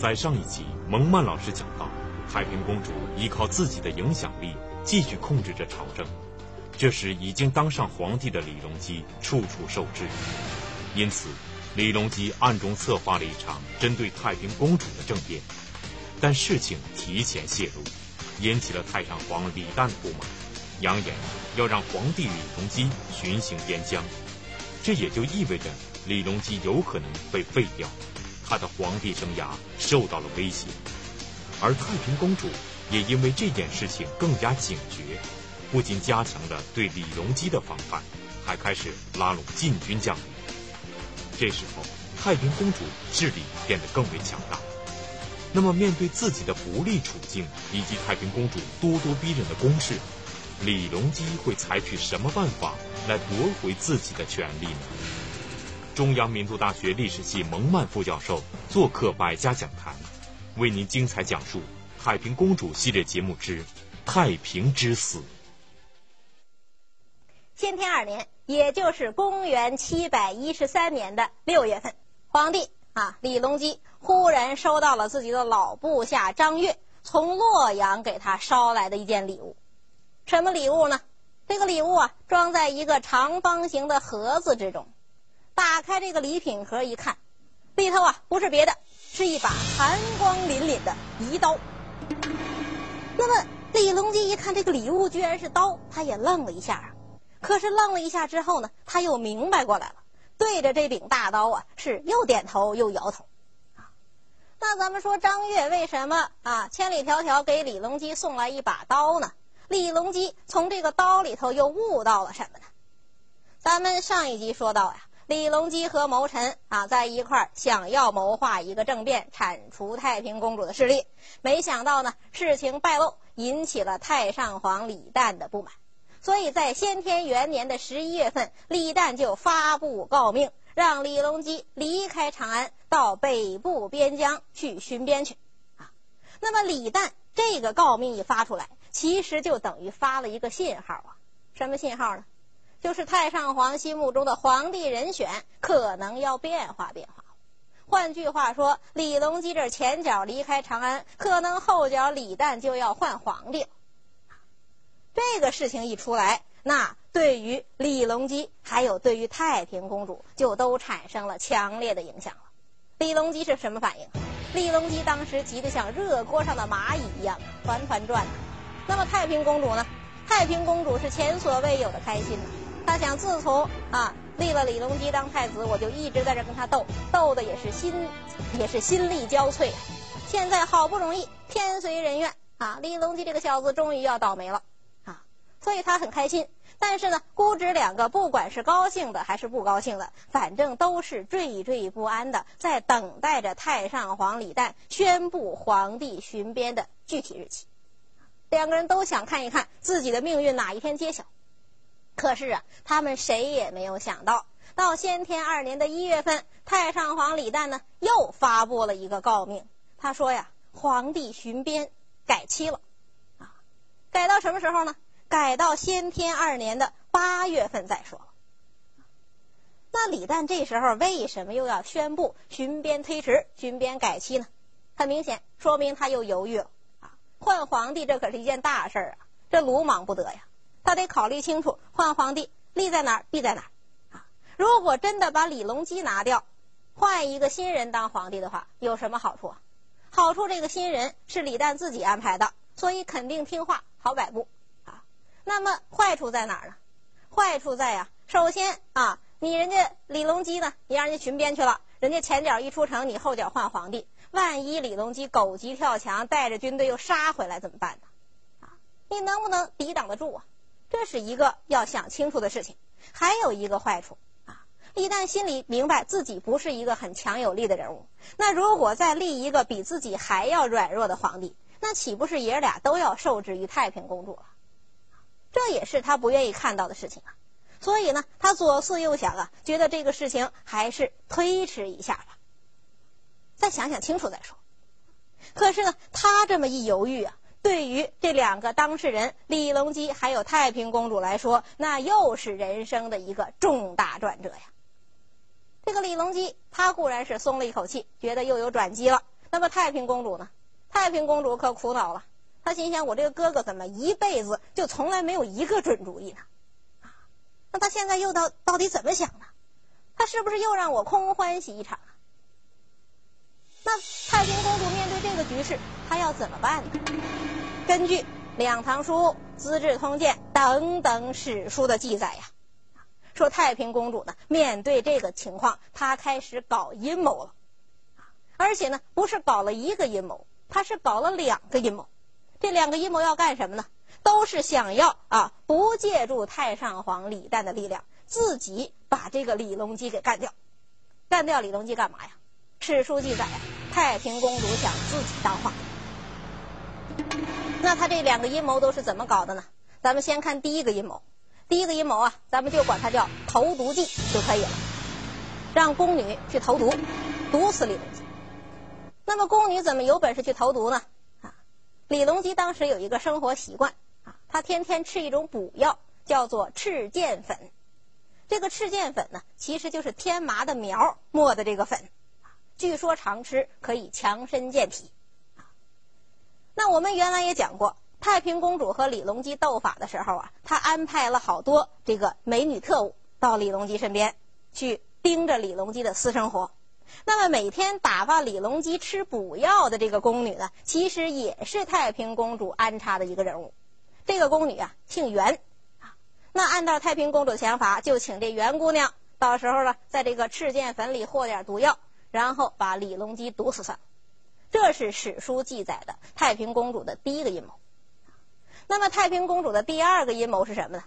在上一集，蒙曼老师讲到，太平公主依靠自己的影响力继续控制着朝政。这时，已经当上皇帝的李隆基处处受制，因此，李隆基暗中策划了一场针对太平公主的政变。但事情提前泄露，引起了太上皇李旦的不满，扬言要让皇帝李隆基巡行边疆。这也就意味着李隆基有可能被废掉。他的皇帝生涯受到了威胁，而太平公主也因为这件事情更加警觉，不仅加强了对李隆基的防范，还开始拉拢禁军将领。这时候，太平公主势力变得更为强大。那么，面对自己的不利处境以及太平公主咄咄逼人的攻势，李隆基会采取什么办法来夺回自己的权利呢？中央民族大学历史系蒙曼副教授做客百家讲坛，为您精彩讲述《太平公主》系列节目之《太平之死》。先天二年，也就是公元七百一十三年的六月份，皇帝啊李隆基忽然收到了自己的老部下张悦从洛阳给他捎来的一件礼物。什么礼物呢？这个礼物啊，装在一个长方形的盒子之中。打开这个礼品盒一看，里头啊不是别的，是一把寒光凛凛的仪刀。那么李隆基一看这个礼物居然是刀，他也愣了一下啊。可是愣了一下之后呢，他又明白过来了，对着这柄大刀啊是又点头又摇头。那咱们说张悦为什么啊千里迢迢给李隆基送来一把刀呢？李隆基从这个刀里头又悟到了什么呢？咱们上一集说到呀。李隆基和谋臣啊在一块儿，想要谋划一个政变，铲除太平公主的势力。没想到呢，事情败露，引起了太上皇李旦的不满。所以在先天元年的十一月份，李旦就发布诰命，让李隆基离开长安，到北部边疆去巡边去。啊，那么李旦这个诰命一发出来，其实就等于发了一个信号啊。什么信号呢？就是太上皇心目中的皇帝人选可能要变化变化，换句话说，李隆基这前脚离开长安，可能后脚李旦就要换皇帝了。这个事情一出来，那对于李隆基还有对于太平公主就都产生了强烈的影响了。李隆基是什么反应？李隆基当时急得像热锅上的蚂蚁一样团团转。那么太平公主呢？太平公主是前所未有的开心呢。他想，自从啊立了李隆基当太子，我就一直在这跟他斗，斗的也是心，也是心力交瘁。现在好不容易天随人愿啊，李隆基这个小子终于要倒霉了啊，所以他很开心。但是呢，姑侄两个不管是高兴的还是不高兴的，反正都是惴惴不安的，在等待着太上皇李旦宣布皇帝巡边的具体日期。两个人都想看一看自己的命运哪一天揭晓。可是啊，他们谁也没有想到，到先天二年的一月份，太上皇李旦呢又发布了一个诰命。他说呀，皇帝巡边改期了，啊，改到什么时候呢？改到先天二年的八月份再说。那李旦这时候为什么又要宣布巡边推迟、巡边改期呢？很明显，说明他又犹豫了啊。换皇帝这可是一件大事儿啊，这鲁莽不得呀。他得考虑清楚，换皇帝利在哪儿，弊在哪儿啊？如果真的把李隆基拿掉，换一个新人当皇帝的话，有什么好处啊？好处这个新人是李旦自己安排的，所以肯定听话，好摆布啊。那么坏处在哪儿呢？坏处在呀，首先啊，你人家李隆基呢，你让人家巡边去了，人家前脚一出城，你后脚换皇帝，万一李隆基狗急跳墙，带着军队又杀回来怎么办呢？啊，你能不能抵挡得住啊？这是一个要想清楚的事情，还有一个坏处啊！一旦心里明白自己不是一个很强有力的人物，那如果再立一个比自己还要软弱的皇帝，那岂不是爷俩都要受制于太平公主了？这也是他不愿意看到的事情啊！所以呢，他左思右想啊，觉得这个事情还是推迟一下吧，再想想清楚再说。可是呢，他这么一犹豫啊。对于这两个当事人李隆基还有太平公主来说，那又是人生的一个重大转折呀。这个李隆基他固然是松了一口气，觉得又有转机了。那么太平公主呢？太平公主可苦恼了，她心想：我这个哥哥怎么一辈子就从来没有一个准主意呢？啊，那他现在又到到底怎么想的？他是不是又让我空欢喜一场？那太平公主面对这个局势，她要怎么办呢？根据《两唐书》《资治通鉴》等等史书的记载呀，说太平公主呢，面对这个情况，她开始搞阴谋了，而且呢，不是搞了一个阴谋，她是搞了两个阴谋。这两个阴谋要干什么呢？都是想要啊，不借助太上皇李旦的力量，自己把这个李隆基给干掉。干掉李隆基干嘛呀？史书记载，太平公主想自己当皇帝。那他这两个阴谋都是怎么搞的呢？咱们先看第一个阴谋。第一个阴谋啊，咱们就管它叫投毒计就可以了，让宫女去投毒，毒死李隆基。那么宫女怎么有本事去投毒呢？啊，李隆基当时有一个生活习惯啊，他天天吃一种补药，叫做赤剑粉。这个赤剑粉呢，其实就是天麻的苗磨的这个粉。据说常吃可以强身健体，那我们原来也讲过，太平公主和李隆基斗法的时候啊，她安排了好多这个美女特务到李隆基身边去盯着李隆基的私生活。那么每天打发李隆基吃补药的这个宫女呢，其实也是太平公主安插的一个人物。这个宫女啊，姓袁啊。那按照太平公主的想法，就请这袁姑娘到时候呢，在这个赤剑粉里和点毒药。然后把李隆基毒死算了，这是史书记载的太平公主的第一个阴谋。那么太平公主的第二个阴谋是什么呢？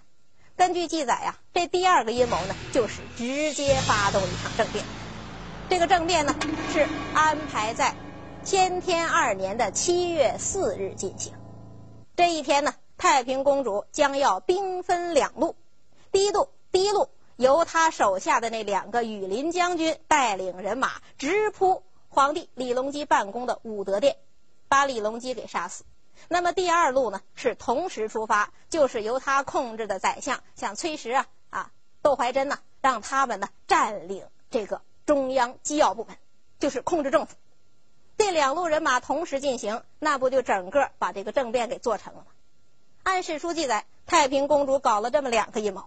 根据记载呀，这第二个阴谋呢，就是直接发动一场政变。这个政变呢，是安排在先天二年的七月四日进行。这一天呢，太平公主将要兵分两路，第一路，第一路。由他手下的那两个羽林将军带领人马直扑皇帝李隆基办公的武德殿，把李隆基给杀死。那么第二路呢，是同时出发，就是由他控制的宰相，像崔实啊、啊窦怀珍呐，让他们呢占领这个中央机要部门，就是控制政府。这两路人马同时进行，那不就整个把这个政变给做成了吗？按史书记载，太平公主搞了这么两个阴谋。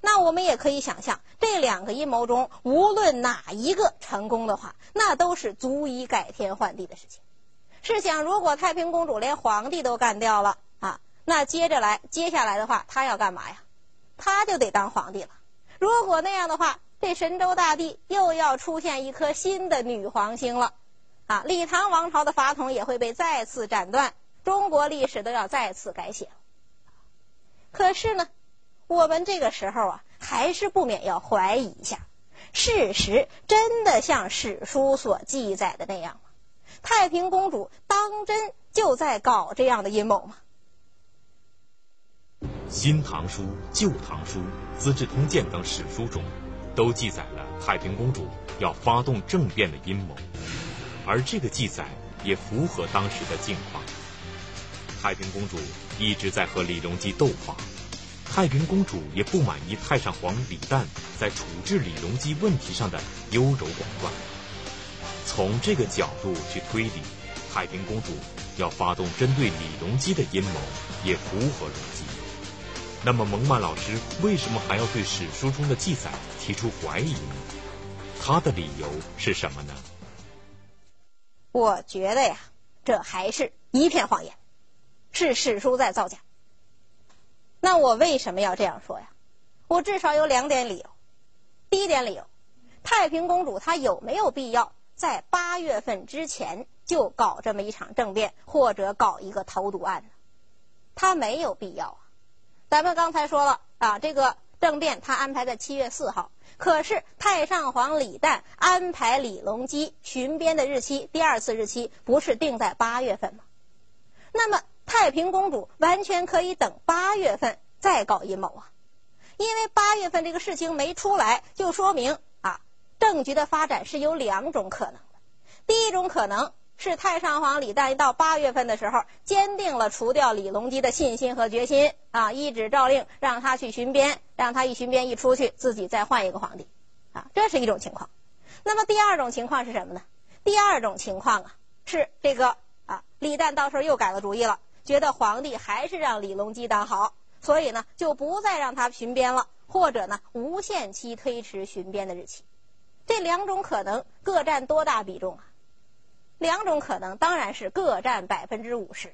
那我们也可以想象，这两个阴谋中，无论哪一个成功的话，那都是足以改天换地的事情。试想，如果太平公主连皇帝都干掉了啊，那接着来，接下来的话，她要干嘛呀？她就得当皇帝了。如果那样的话，这神州大地又要出现一颗新的女皇星了，啊，李唐王朝的法统也会被再次斩断，中国历史都要再次改写。可是呢？我们这个时候啊，还是不免要怀疑一下：事实真的像史书所记载的那样吗？太平公主当真就在搞这样的阴谋吗？《新唐书》《旧唐书》《资治通鉴》等史书中，都记载了太平公主要发动政变的阴谋，而这个记载也符合当时的境况。太平公主一直在和李隆基斗法。太平公主也不满意太上皇李旦在处置李隆基问题上的优柔寡断。从这个角度去推理，太平公主要发动针对李隆基的阴谋，也符合逻辑。那么，蒙曼老师为什么还要对史书中的记载提出怀疑呢？他的理由是什么呢？我觉得呀，这还是一片谎言，是史书在造假。那我为什么要这样说呀？我至少有两点理由。第一点理由，太平公主她有没有必要在八月份之前就搞这么一场政变，或者搞一个投毒案呢？她没有必要啊。咱们刚才说了啊，这个政变她安排在七月四号，可是太上皇李旦安排李隆基巡边的日期，第二次日期不是定在八月份吗？那么。太平公主完全可以等八月份再搞阴谋啊，因为八月份这个事情没出来，就说明啊，政局的发展是有两种可能的。第一种可能是太上皇李旦到八月份的时候，坚定了除掉李隆基的信心和决心啊，一纸诏令让他去巡边，让他一巡边一出去，自己再换一个皇帝啊，这是一种情况。那么第二种情况是什么呢？第二种情况啊。是这个啊，李旦到时候又改了主意了，觉得皇帝还是让李隆基当好，所以呢就不再让他巡边了，或者呢无限期推迟巡边的日期。这两种可能各占多大比重啊？两种可能当然是各占百分之五十。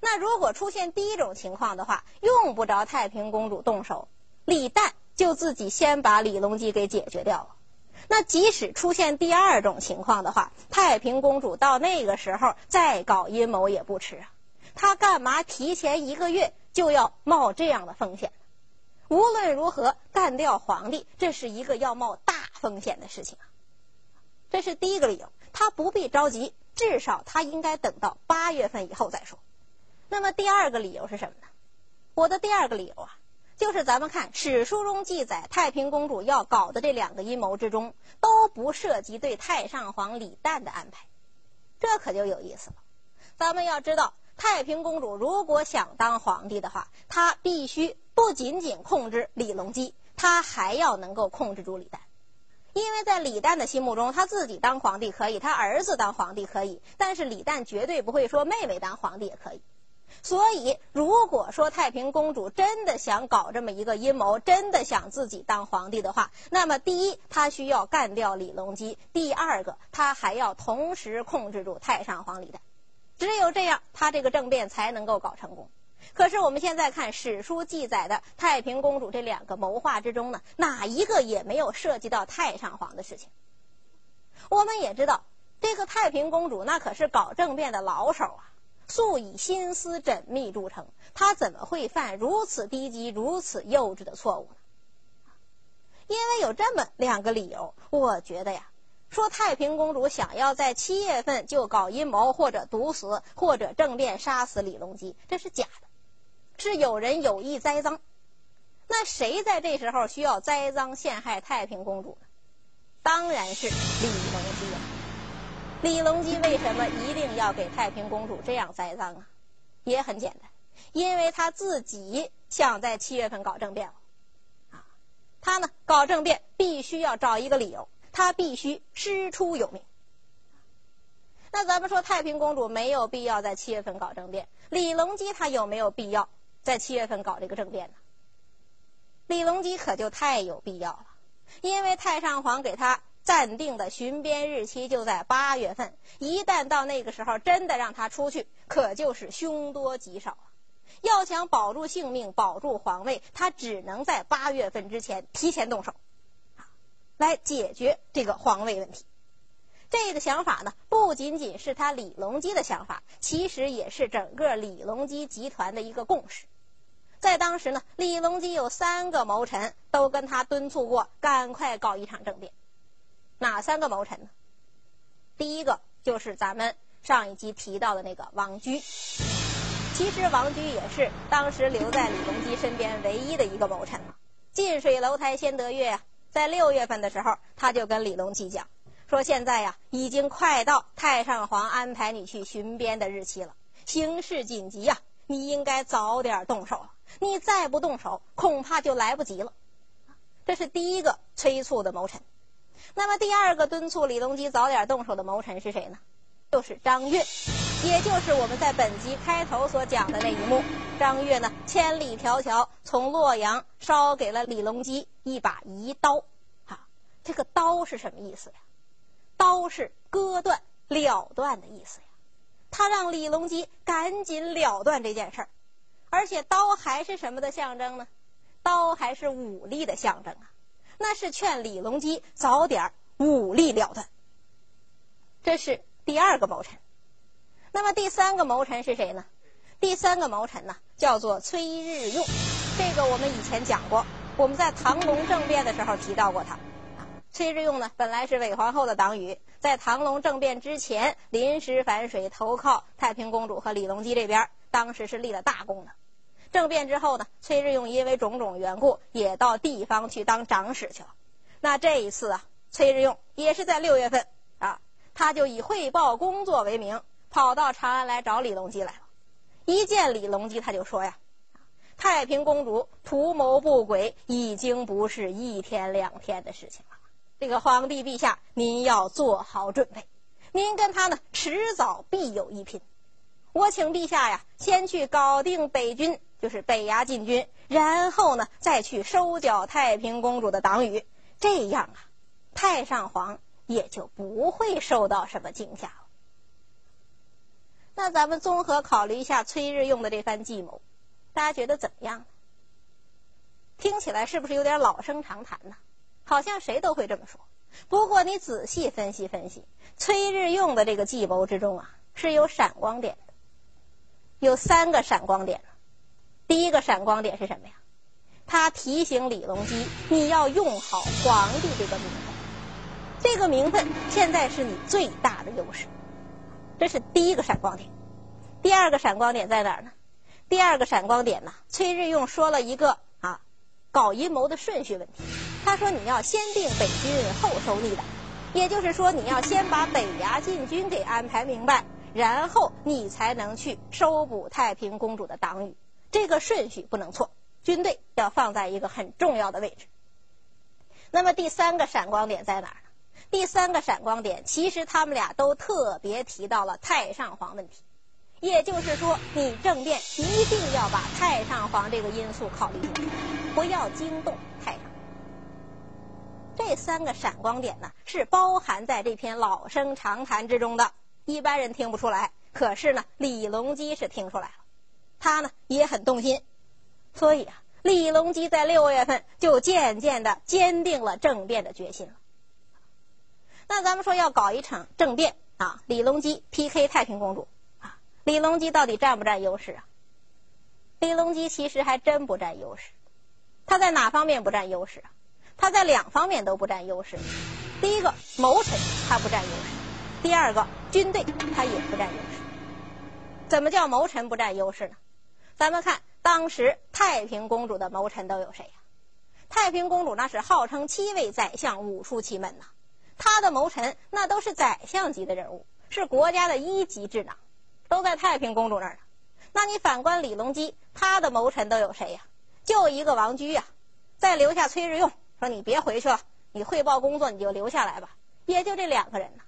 那如果出现第一种情况的话，用不着太平公主动手，李旦就自己先把李隆基给解决掉了。那即使出现第二种情况的话，太平公主到那个时候再搞阴谋也不迟啊。他干嘛提前一个月就要冒这样的风险？无论如何，干掉皇帝，这是一个要冒大风险的事情啊。这是第一个理由，他不必着急，至少他应该等到八月份以后再说。那么第二个理由是什么呢？我的第二个理由啊，就是咱们看史书中记载，太平公主要搞的这两个阴谋之中，都不涉及对太上皇李旦的安排，这可就有意思了。咱们要知道，太平公主如果想当皇帝的话，她必须。不仅仅控制李隆基，她还要能够控制住李旦，因为在李旦的心目中，他自己当皇帝可以，他儿子当皇帝可以，但是李旦绝对不会说妹妹当皇帝也可以。所以，如果说太平公主真的想搞这么一个阴谋，真的想自己当皇帝的话，那么第一，她需要干掉李隆基；第二个，她还要同时控制住太上皇李旦。只有这样，他这个政变才能够搞成功。可是我们现在看史书记载的太平公主这两个谋划之中呢，哪一个也没有涉及到太上皇的事情。我们也知道，这个太平公主那可是搞政变的老手啊，素以心思缜密著称，她怎么会犯如此低级、如此幼稚的错误呢？因为有这么两个理由，我觉得呀，说太平公主想要在七月份就搞阴谋，或者毒死，或者政变杀死李隆基，这是假的。是有人有意栽赃，那谁在这时候需要栽赃陷害太平公主呢？当然是李隆基啊！李隆基为什么一定要给太平公主这样栽赃啊？也很简单，因为他自己想在七月份搞政变啊！他呢搞政变必须要找一个理由，他必须师出有名。那咱们说太平公主没有必要在七月份搞政变，李隆基他有没有必要？在七月份搞这个政变呢，李隆基可就太有必要了，因为太上皇给他暂定的巡边日期就在八月份，一旦到那个时候真的让他出去，可就是凶多吉少啊！要想保住性命、保住皇位，他只能在八月份之前提前动手，来解决这个皇位问题。这个想法呢，不仅仅是他李隆基的想法，其实也是整个李隆基集团的一个共识。在当时呢，李隆基有三个谋臣都跟他敦促过，赶快搞一场政变。哪三个谋臣呢？第一个就是咱们上一集提到的那个王居。其实王居也是当时留在李隆基身边唯一的一个谋臣了。近水楼台先得月，在六月份的时候，他就跟李隆基讲说：“现在呀，已经快到太上皇安排你去巡边的日期了，形势紧急呀，你应该早点动手。”你再不动手，恐怕就来不及了。这是第一个催促的谋臣。那么第二个敦促李隆基早点动手的谋臣是谁呢？就是张悦，也就是我们在本集开头所讲的那一幕。张悦呢，千里迢迢从洛阳捎给了李隆基一把遗刀。哈，这个刀是什么意思呀？刀是割断、了断的意思呀。他让李隆基赶紧了断这件事儿。而且刀还是什么的象征呢？刀还是武力的象征啊！那是劝李隆基早点武力了断。这是第二个谋臣。那么第三个谋臣是谁呢？第三个谋臣呢，叫做崔日用。这个我们以前讲过，我们在唐隆政变的时候提到过他。崔日用呢，本来是韦皇后的党羽，在唐隆政变之前临时反水，投靠太平公主和李隆基这边。当时是立了大功的，政变之后呢，崔日用因为种种缘故，也到地方去当长史去了。那这一次啊，崔日用也是在六月份啊，他就以汇报工作为名，跑到长安来找李隆基来了。一见李隆基，他就说呀：“太平公主图谋不轨，已经不是一天两天的事情了。这个皇帝陛下，您要做好准备。您跟他呢，迟早必有一拼。我请陛下呀，先去搞定北军，就是北衙禁军，然后呢，再去收缴太平公主的党羽。这样啊，太上皇也就不会受到什么惊吓了。那咱们综合考虑一下崔日用的这番计谋，大家觉得怎么样？听起来是不是有点老生常谈呢？好像谁都会这么说。不过你仔细分析分析，崔日用的这个计谋之中啊，是有闪光点的，有三个闪光点。第一个闪光点是什么呀？他提醒李隆基，你要用好皇帝这个名分，这个名分现在是你最大的优势，这是第一个闪光点。第二个闪光点在哪儿呢？第二个闪光点呢？崔日用说了一个啊，搞阴谋的顺序问题。他说：“你要先定北军，后收逆党，也就是说，你要先把北衙禁军给安排明白，然后你才能去收捕太平公主的党羽。这个顺序不能错，军队要放在一个很重要的位置。那么第三个闪光点在哪儿？第三个闪光点，其实他们俩都特别提到了太上皇问题，也就是说，你政变一定要把太上皇这个因素考虑进去，不要惊动太上。”这三个闪光点呢，是包含在这篇老生常谈之中的，一般人听不出来。可是呢，李隆基是听出来了，他呢也很动心，所以啊，李隆基在六月份就渐渐的坚定了政变的决心了。那咱们说要搞一场政变啊，李隆基 PK 太平公主啊，李隆基到底占不占优势啊？李隆基其实还真不占优势，他在哪方面不占优势啊？他在两方面都不占优势，第一个谋臣他不占优势，第二个军队他也不占优势。怎么叫谋臣不占优势呢？咱们看当时太平公主的谋臣都有谁呀？太平公主那是号称七位宰相，武术奇门呐，他的谋臣那都是宰相级的人物，是国家的一级智囊，都在太平公主那儿呢。那你反观李隆基，他的谋臣都有谁呀？就一个王居呀，再留下崔日用。说你别回去了，你汇报工作你就留下来吧。也就这两个人呢，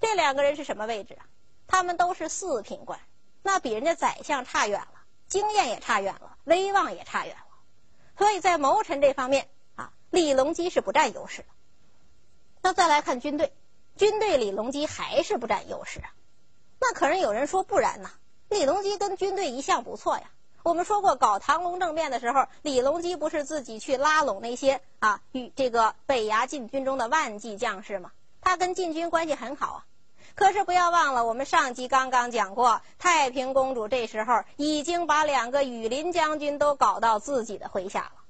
这两个人是什么位置啊？他们都是四品官，那比人家宰相差远了，经验也差远了，威望也差远了。所以在谋臣这方面啊，李隆基是不占优势的。那再来看军队，军队李隆基还是不占优势啊。那可是有人说不然呐，李隆基跟军队一向不错呀。我们说过，搞唐隆政变的时候，李隆基不是自己去拉拢那些啊与这个北衙禁军中的万骑将士吗？他跟禁军关系很好啊。可是不要忘了，我们上集刚刚讲过，太平公主这时候已经把两个羽林将军都搞到自己的麾下了。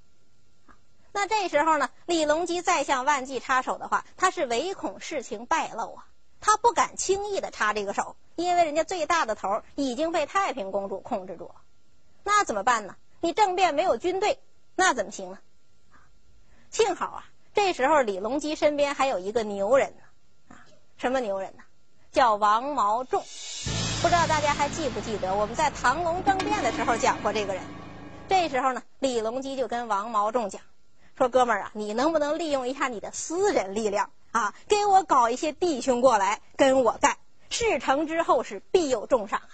那这时候呢，李隆基再向万骑插手的话，他是唯恐事情败露啊，他不敢轻易的插这个手，因为人家最大的头已经被太平公主控制住了。那怎么办呢？你政变没有军队，那怎么行呢？幸好啊，这时候李隆基身边还有一个牛人呢，啊，什么牛人呢？叫王毛仲。不知道大家还记不记得我们在唐隆政变的时候讲过这个人？这时候呢，李隆基就跟王毛仲讲，说：“哥们儿啊，你能不能利用一下你的私人力量啊，给我搞一些弟兄过来跟我干？事成之后是必有重赏啊。”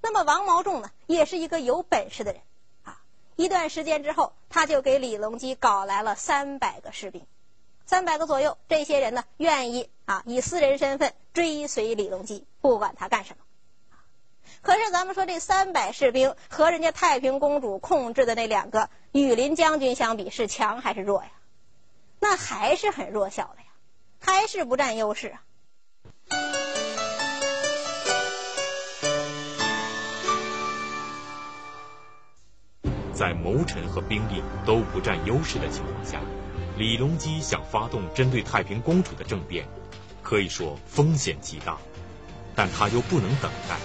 那么王毛仲呢，也是一个有本事的人，啊，一段时间之后，他就给李隆基搞来了三百个士兵，三百个左右。这些人呢，愿意啊，以私人身份追随李隆基，不管他干什么。可是咱们说这三百士兵和人家太平公主控制的那两个羽林将军相比，是强还是弱呀？那还是很弱小的呀，还是不占优势啊。在谋臣和兵力都不占优势的情况下，李隆基想发动针对太平公主的政变，可以说风险极大。但他又不能等待，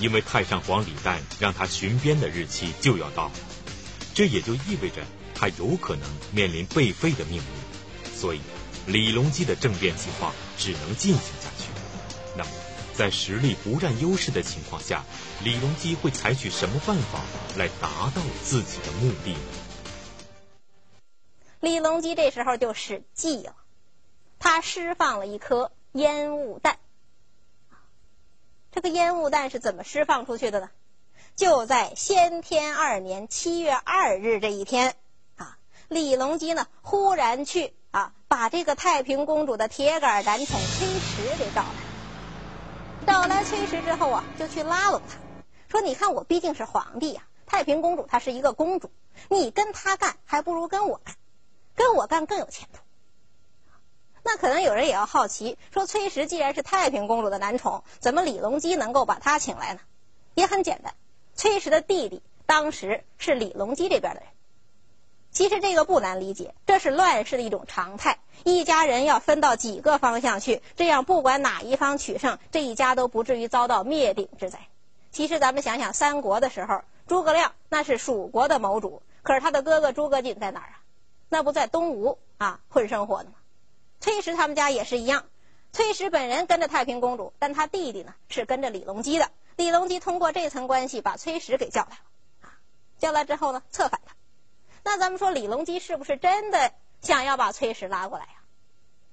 因为太上皇李旦让他巡边的日期就要到了，这也就意味着他有可能面临被废的命运。所以，李隆基的政变计划只能进行下去。那么，在实力不占优势的情况下，李隆基会采取什么办法来达到自己的目的呢？李隆基这时候就使计了，他释放了一颗烟雾弹，这个烟雾弹是怎么释放出去的呢？就在先天二年七月二日这一天，啊，李隆基呢忽然去啊，把这个太平公主的铁杆男宠崔实给找来。找来崔实之后啊，就去拉拢他，说：“你看我毕竟是皇帝呀，太平公主她是一个公主，你跟她干还不如跟我干，跟我干更有前途。”那可能有人也要好奇，说崔实既然是太平公主的男宠，怎么李隆基能够把他请来呢？也很简单，崔实的弟弟当时是李隆基这边的人。其实这个不难理解，这是乱世的一种常态，一家人要分到几个方向去，这样不管哪一方取胜，这一家都不至于遭到灭顶之灾。其实咱们想想，三国的时候，诸葛亮那是蜀国的谋主，可是他的哥哥诸葛瑾在哪儿啊？那不在东吴啊混生活的吗？崔实他们家也是一样，崔实本人跟着太平公主，但他弟弟呢是跟着李隆基的。李隆基通过这层关系把崔实给叫来了，啊，叫来之后呢策反他。那咱们说李隆基是不是真的想要把崔实拉过来呀？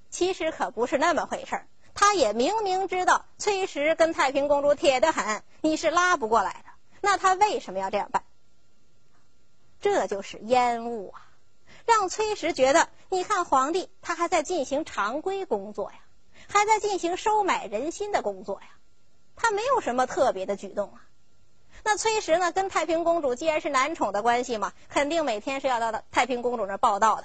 其实可不是那么回事儿，他也明明知道崔实跟太平公主铁得很，你是拉不过来的。那他为什么要这样办？这就是烟雾啊。让崔实觉得，你看皇帝他还在进行常规工作呀，还在进行收买人心的工作呀，他没有什么特别的举动啊。那崔实呢，跟太平公主既然是男宠的关系嘛，肯定每天是要到太平公主那报道的。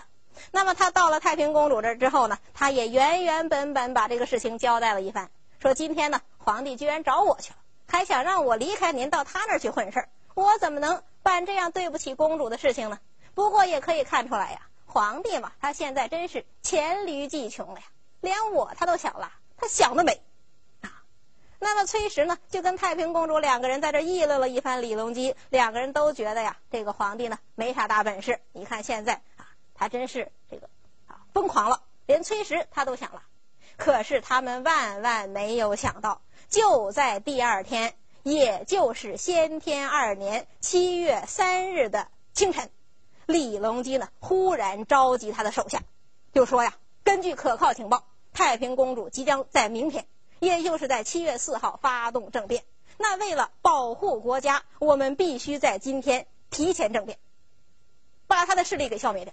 那么他到了太平公主这之后呢，他也原原本本把这个事情交代了一番，说今天呢，皇帝居然找我去了，还想让我离开您到他那儿去混事儿，我怎么能办这样对不起公主的事情呢？不过也可以看出来呀，皇帝嘛，他现在真是黔驴技穷了呀，连我他都想了，他想得美，啊！那么崔实呢，就跟太平公主两个人在这议论了一番李隆基，两个人都觉得呀，这个皇帝呢没啥大本事。你看现在啊，他真是这个啊疯狂了，连崔实他都想了。可是他们万万没有想到，就在第二天，也就是先天二年七月三日的清晨。李隆基呢，忽然召集他的手下，就说呀：“根据可靠情报，太平公主即将在明天，也就是在七月四号发动政变。那为了保护国家，我们必须在今天提前政变，把他的势力给消灭掉。”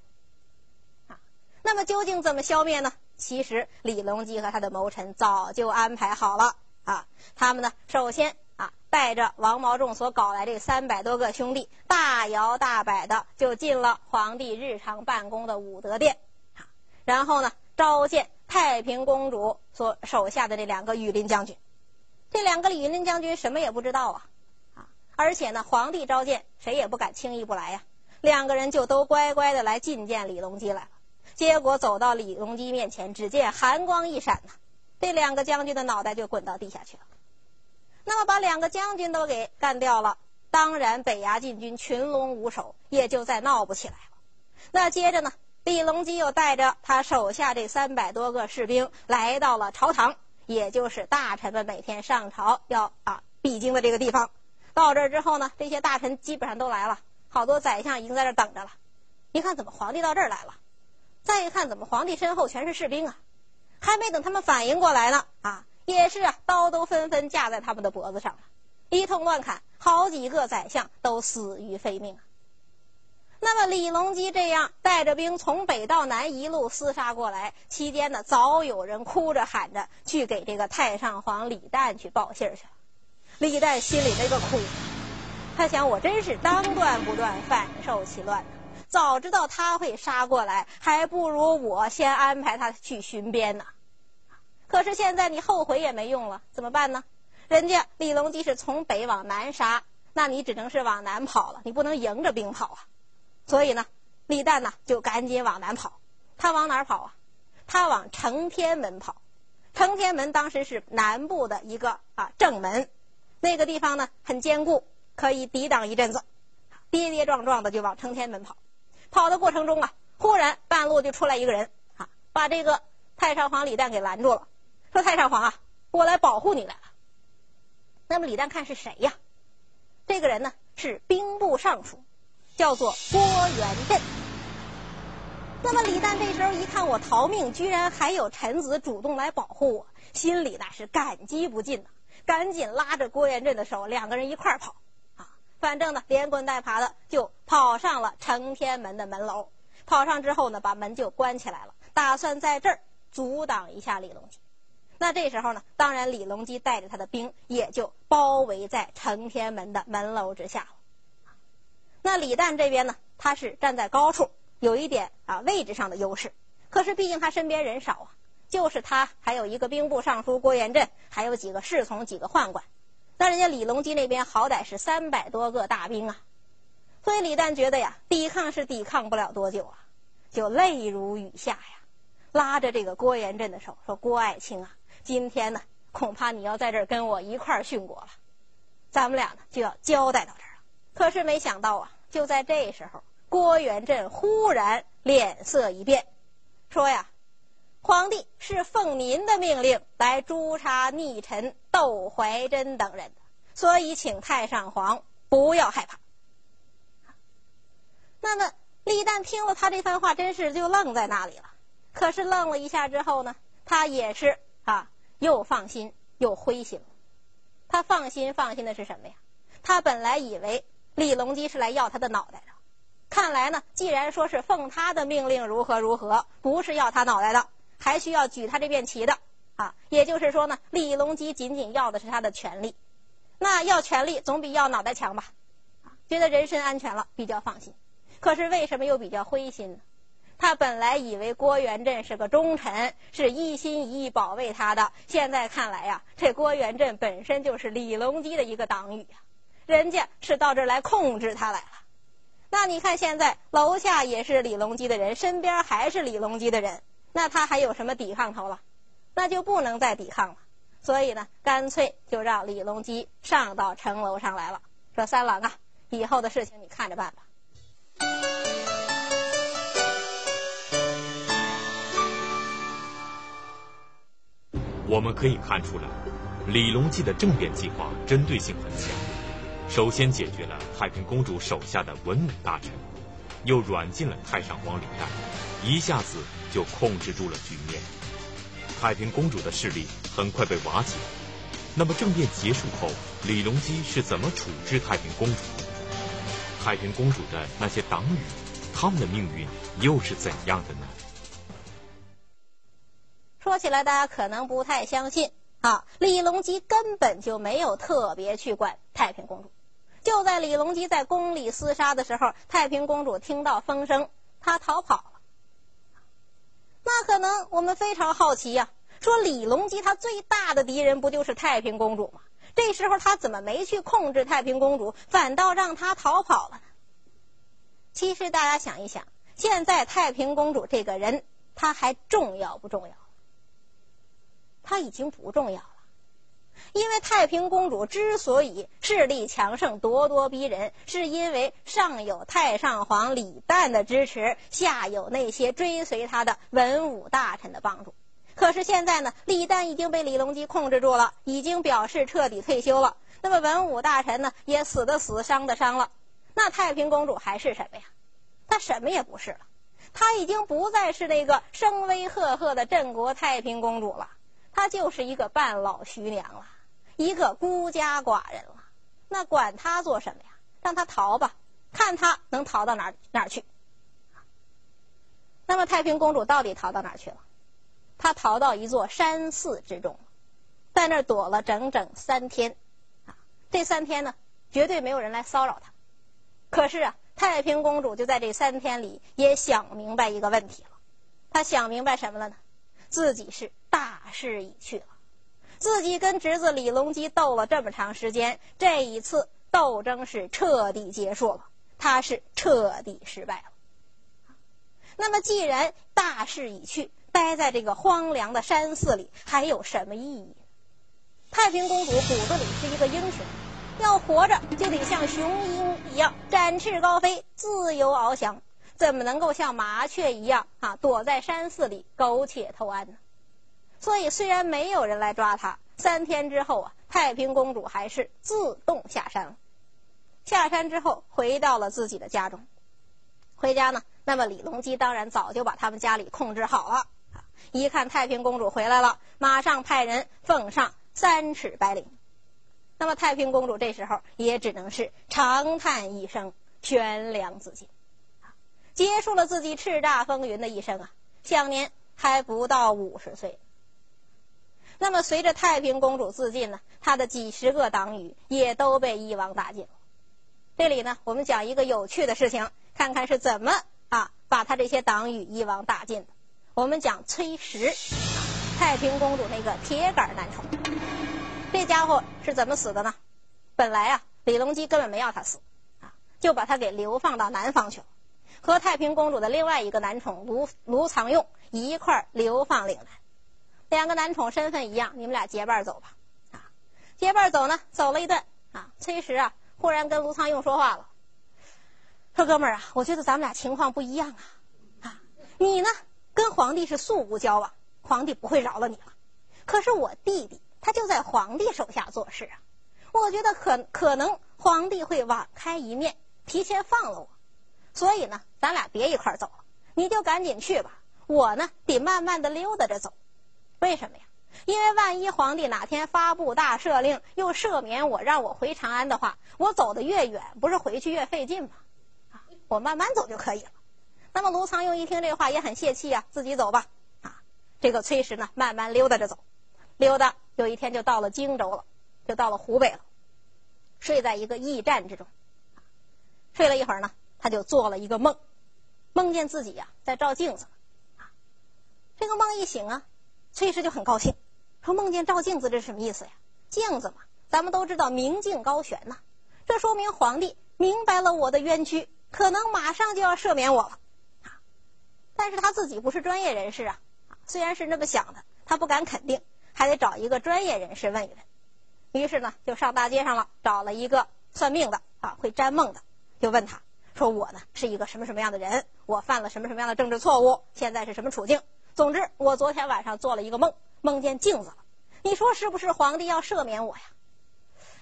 啊，那么究竟怎么消灭呢？其实李隆基和他的谋臣早就安排好了啊。他们呢，首先。啊带着王毛仲所搞来这三百多个兄弟，大摇大摆的就进了皇帝日常办公的武德殿，然后呢召见太平公主所手下的这两个羽林将军。这两个羽林将军什么也不知道啊，啊，而且呢皇帝召见谁也不敢轻易不来呀。两个人就都乖乖的来觐见李隆基来了。结果走到李隆基面前，只见寒光一闪呐，这两个将军的脑袋就滚到地下去了。那么把两个将军都给干掉了，当然北衙禁军群龙无首，也就再闹不起来了。那接着呢，李隆基又带着他手下这三百多个士兵来到了朝堂，也就是大臣们每天上朝要啊必经的这个地方。到这儿之后呢，这些大臣基本上都来了，好多宰相已经在这等着了。一看怎么皇帝到这儿来了？再一看怎么皇帝身后全是士兵啊？还没等他们反应过来呢，啊！也是啊，刀都纷纷架在他们的脖子上了，一通乱砍，好几个宰相都死于非命啊。那么李隆基这样带着兵从北到南一路厮杀过来，期间呢，早有人哭着喊着去给这个太上皇李旦去报信去了。李旦心里那个苦，他想我真是当断不断，反受其乱呢。早知道他会杀过来，还不如我先安排他去巡边呢。可是现在你后悔也没用了，怎么办呢？人家李隆基是从北往南杀，那你只能是往南跑了，你不能迎着兵跑啊。所以呢，李旦呢就赶紧往南跑。他往哪儿跑啊？他往承天门跑。承天门当时是南部的一个啊正门，那个地方呢很坚固，可以抵挡一阵子。跌跌撞撞的就往承天门跑。跑的过程中啊，忽然半路就出来一个人啊，把这个太上皇李旦给拦住了。说太上皇啊，我来保护你来了。那么李旦看是谁呀？这个人呢是兵部尚书，叫做郭元振。那么李旦这时候一看我逃命，居然还有臣子主动来保护我，心里那是感激不尽呐。赶紧拉着郭元振的手，两个人一块跑。啊，反正呢，连滚带爬的就跑上了承天门的门楼。跑上之后呢，把门就关起来了，打算在这儿阻挡一下李隆基。那这时候呢，当然李隆基带着他的兵也就包围在承天门的门楼之下了。那李旦这边呢，他是站在高处，有一点啊位置上的优势。可是毕竟他身边人少啊，就是他还有一个兵部尚书郭元振，还有几个侍从、几个宦官。那人家李隆基那边好歹是三百多个大兵啊，所以李旦觉得呀，抵抗是抵抗不了多久啊，就泪如雨下呀，拉着这个郭元振的手说：“郭爱卿啊，今天呢，恐怕你要在这儿跟我一块儿殉国了，咱们俩呢就要交代到这儿了。”可是没想到啊，就在这时候，郭元振忽然脸色一变。说呀，皇帝是奉您的命令来诛杀逆臣窦怀珍等人的，所以请太上皇不要害怕。那么李旦听了他这番话，真是就愣在那里了。可是愣了一下之后呢，他也是啊，又放心又灰心。他放心放心的是什么呀？他本来以为李隆基是来要他的脑袋的。看来呢，既然说是奉他的命令如何如何，不是要他脑袋的，还需要举他这面旗的啊。也就是说呢，李隆基仅仅要的是他的权利，那要权力总比要脑袋强吧？觉得人身安全了，比较放心。可是为什么又比较灰心呢？他本来以为郭元振是个忠臣，是一心一意保卫他的，现在看来呀，这郭元振本身就是李隆基的一个党羽啊，人家是到这儿来控制他来了。那你看，现在楼下也是李隆基的人，身边还是李隆基的人，那他还有什么抵抗头了？那就不能再抵抗了。所以呢，干脆就让李隆基上到城楼上来了，说：“三郎啊，以后的事情你看着办吧。”我们可以看出来，李隆基的政变计划针对性很强。首先解决了太平公主手下的文武大臣，又软禁了太上皇李旦，一下子就控制住了局面。太平公主的势力很快被瓦解。那么政变结束后，李隆基是怎么处置太平公主？太平公主的那些党羽，他们的命运又是怎样的呢？说起来，大家可能不太相信啊，李隆基根本就没有特别去管太平公主。就在李隆基在宫里厮杀的时候，太平公主听到风声，她逃跑了。那可能我们非常好奇呀，说李隆基他最大的敌人不就是太平公主吗？这时候他怎么没去控制太平公主，反倒让她逃跑了呢？其实大家想一想，现在太平公主这个人，她还重要不重要？她已经不重要了。因为太平公主之所以势力强盛、咄咄逼人，是因为上有太上皇李旦的支持，下有那些追随他的文武大臣的帮助。可是现在呢，李旦已经被李隆基控制住了，已经表示彻底退休了。那么文武大臣呢，也死的死，伤的伤了。那太平公主还是什么呀？她什么也不是了。她已经不再是那个声威赫赫的镇国太平公主了。她就是一个半老徐娘了，一个孤家寡人了。那管她做什么呀？让她逃吧，看她能逃到哪哪去。那么太平公主到底逃到哪去了？她逃到一座山寺之中，在那儿躲了整整三天。啊，这三天呢，绝对没有人来骚扰她。可是啊，太平公主就在这三天里也想明白一个问题了。她想明白什么了呢？自己是大势已去了，自己跟侄子李隆基斗了这么长时间，这一次斗争是彻底结束了，他是彻底失败了。那么，既然大势已去，待在这个荒凉的山寺里还有什么意义？太平公主骨子里是一个英雄，要活着就得像雄鹰一样展翅高飞，自由翱翔。怎么能够像麻雀一样啊，躲在山寺里苟且偷安呢？所以虽然没有人来抓他，三天之后啊，太平公主还是自动下山了。下山之后，回到了自己的家中。回家呢，那么李隆基当然早就把他们家里控制好了。一看太平公主回来了，马上派人奉上三尺白绫，那么太平公主这时候也只能是长叹一声，悬梁自尽，结束了自己叱咤风云的一生啊，享年还不到五十岁。那么随着太平公主自尽呢，她的几十个党羽也都被一网打尽。这里呢，我们讲一个有趣的事情，看看是怎么啊把他这些党羽一网打尽的。我们讲崔实，太平公主那个铁杆男宠。这家伙是怎么死的呢？本来啊，李隆基根本没要他死，啊，就把他给流放到南方去了，和太平公主的另外一个男宠卢卢藏用一块流放岭南。两个男宠身份一样，你们俩结伴走吧，啊，结伴走呢，走了一段，啊，崔实啊，忽然跟卢藏用说话了，说哥们儿啊，我觉得咱们俩情况不一样啊，啊，你呢跟皇帝是素无交往，皇帝不会饶了你了，可是我弟弟。他就在皇帝手下做事啊，我觉得可可能皇帝会网开一面，提前放了我，所以呢，咱俩别一块走了，你就赶紧去吧，我呢得慢慢的溜达着走，为什么呀？因为万一皇帝哪天发布大赦令，又赦免我，让我回长安的话，我走得越远，不是回去越费劲吗？啊，我慢慢走就可以了。那么卢藏用一听这话也很泄气啊，自己走吧。啊，这个崔实呢，慢慢溜达着走。溜达，有一天就到了荆州了，就到了湖北了，睡在一个驿站之中，睡了一会儿呢，他就做了一个梦，梦见自己呀在照镜子，啊，这个梦一醒啊，崔氏就很高兴，说梦见照镜子这是什么意思呀？镜子嘛，咱们都知道明镜高悬呐，这说明皇帝明白了我的冤屈，可能马上就要赦免我了，啊，但是他自己不是专业人士啊，虽然是那么想的，他不敢肯定。还得找一个专业人士问一问，于是呢，就上大街上了，找了一个算命的啊，会占梦的，就问他说：“我呢是一个什么什么样的人？我犯了什么什么样的政治错误？现在是什么处境？总之，我昨天晚上做了一个梦，梦见镜子了。你说是不是皇帝要赦免我呀？”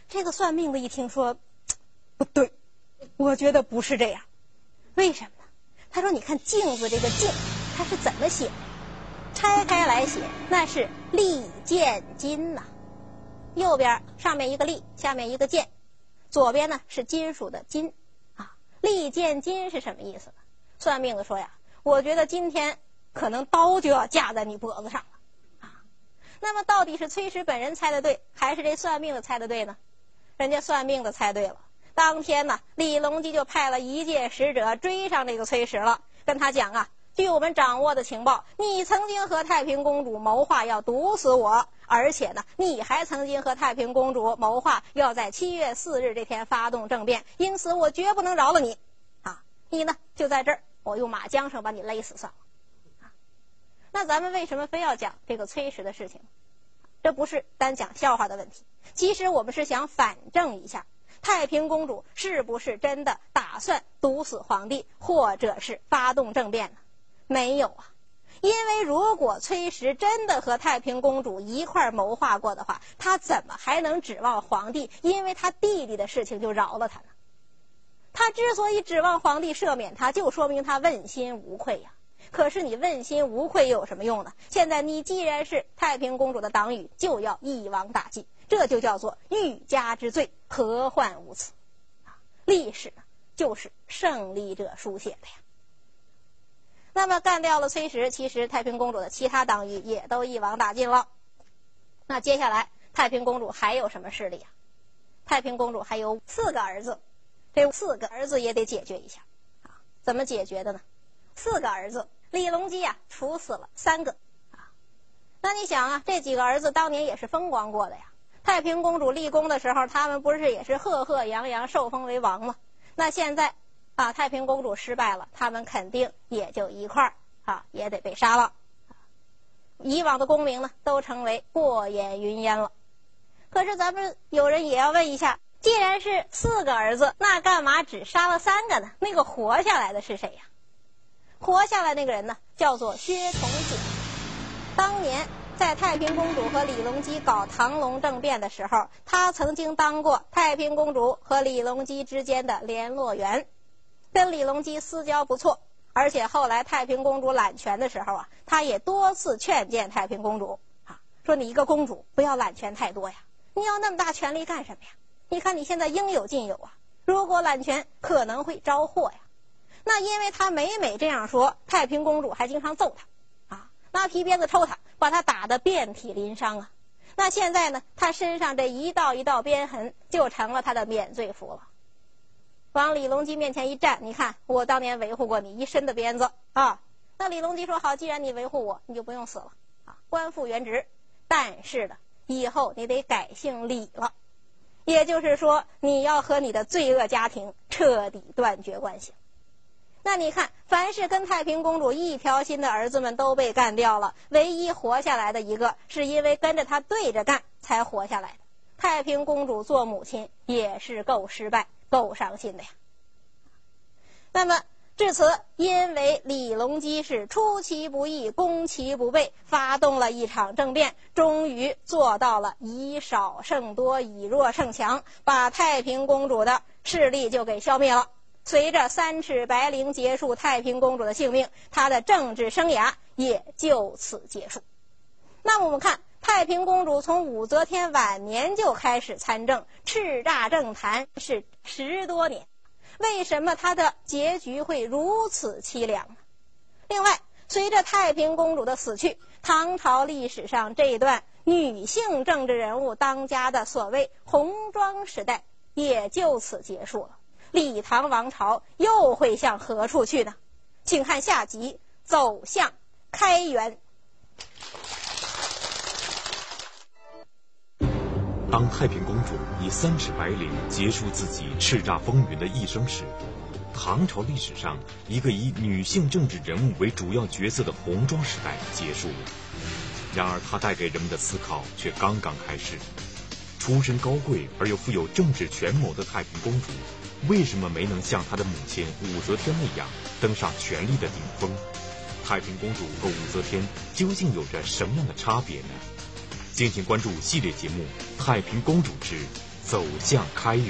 这个算命的一听说，不对，我觉得不是这样。为什么呢？他说：“你看镜子这个镜，它是怎么写？”拆开来写，那是利剑金呐。右边上面一个利，下面一个剑，左边呢是金属的金，啊，利剑金是什么意思？算命的说呀，我觉得今天可能刀就要架在你脖子上了，啊，那么到底是崔实本人猜的对，还是这算命的猜的对呢？人家算命的猜对了。当天呢，李隆基就派了一介使者追上这个崔实了，跟他讲啊。据我们掌握的情报，你曾经和太平公主谋划要毒死我，而且呢，你还曾经和太平公主谋划要在七月四日这天发动政变，因此我绝不能饶了你。啊，你呢就在这儿，我用马缰绳把你勒死算了。那咱们为什么非要讲这个崔实的事情？这不是单讲笑话的问题，其实我们是想反证一下，太平公主是不是真的打算毒死皇帝，或者是发动政变呢？没有啊，因为如果崔实真的和太平公主一块谋划过的话，他怎么还能指望皇帝因为他弟弟的事情就饶了他呢？他之所以指望皇帝赦免他，就说明他问心无愧呀。可是你问心无愧又有什么用呢？现在你既然是太平公主的党羽，就要一网打尽，这就叫做欲加之罪，何患无辞？啊，历史就是胜利者书写的呀。那么干掉了崔实，其实太平公主的其他党羽也都一网打尽了。那接下来太平公主还有什么势力啊？太平公主还有四个儿子，这四个儿子也得解决一下啊？怎么解决的呢？四个儿子，李隆基啊处死了三个啊。那你想啊，这几个儿子当年也是风光过的呀。太平公主立功的时候，他们不是也是赫赫扬扬受封为王吗？那现在。啊，太平公主失败了，他们肯定也就一块儿啊，也得被杀了。以往的功名呢，都成为过眼云烟了。可是咱们有人也要问一下，既然是四个儿子，那干嘛只杀了三个呢？那个活下来的是谁呀？活下来那个人呢，叫做薛崇景。当年在太平公主和李隆基搞唐隆政变的时候，他曾经当过太平公主和李隆基之间的联络员。跟李隆基私交不错，而且后来太平公主揽权的时候啊，他也多次劝谏太平公主啊，说你一个公主不要揽权太多呀，你要那么大权力干什么呀？你看你现在应有尽有啊！如果揽权，可能会招祸呀。那因为他每每这样说，太平公主还经常揍他，啊，拿皮鞭子抽他，把他打得遍体鳞伤啊。那现在呢，他身上这一道一道鞭痕，就成了他的免罪符了。往李隆基面前一站，你看我当年维护过你一身的鞭子啊。那李隆基说：“好，既然你维护我，你就不用死了啊，官复原职。但是呢，以后你得改姓李了，也就是说，你要和你的罪恶家庭彻底断绝关系。那你看，凡是跟太平公主一条心的儿子们都被干掉了，唯一活下来的一个，是因为跟着他对着干才活下来的。太平公主做母亲也是够失败、够伤心的呀。那么。”至此，因为李隆基是出其不意、攻其不备，发动了一场政变，终于做到了以少胜多、以弱胜强，把太平公主的势力就给消灭了。随着三尺白绫结束太平公主的性命，她的政治生涯也就此结束。那么我们看，太平公主从武则天晚年就开始参政，叱咤政坛是十多年。为什么她的结局会如此凄凉呢？另外，随着太平公主的死去，唐朝历史上这一段女性政治人物当家的所谓红妆时代也就此结束了。李唐王朝又会向何处去呢？请看下集《走向开元》。当太平公主以三尺白绫结束自己叱咤风云的一生时，唐朝历史上一个以女性政治人物为主要角色的红妆时代结束了。然而，它带给人们的思考却刚刚开始。出身高贵而又富有政治权谋的太平公主，为什么没能像她的母亲武则天那样登上权力的顶峰？太平公主和武则天究竟有着什么样的差别呢？敬请关注系列节目《太平公主之走向开元》。